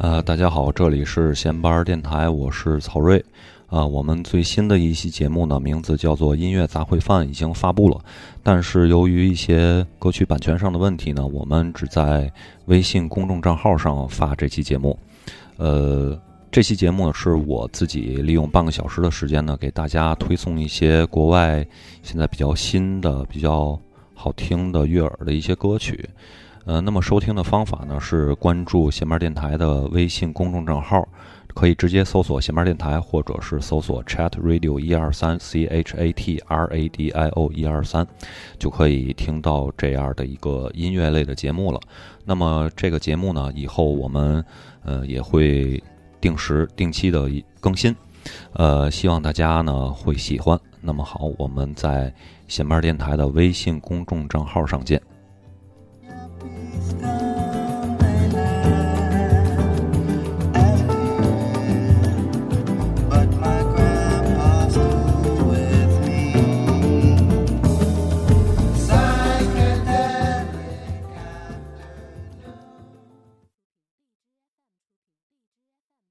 呃，大家好，这里是闲班电台，我是曹睿。啊，我们最新的一期节目呢，名字叫做《音乐杂烩饭》，已经发布了。但是由于一些歌曲版权上的问题呢，我们只在微信公众账号上发这期节目。呃，这期节目呢，是我自己利用半个小时的时间呢，给大家推送一些国外现在比较新的、比较好听的悦耳的一些歌曲。呃，那么收听的方法呢，是关注闲班电台的微信公众账号。可以直接搜索“闲班电台”，或者是搜索 “Chat Radio 一二三 C H A T R A D I O 一二三”，就可以听到这样的一个音乐类的节目了。那么这个节目呢，以后我们呃也会定时定期的更新，呃，希望大家呢会喜欢。那么好，我们在闲班电台的微信公众账号上见。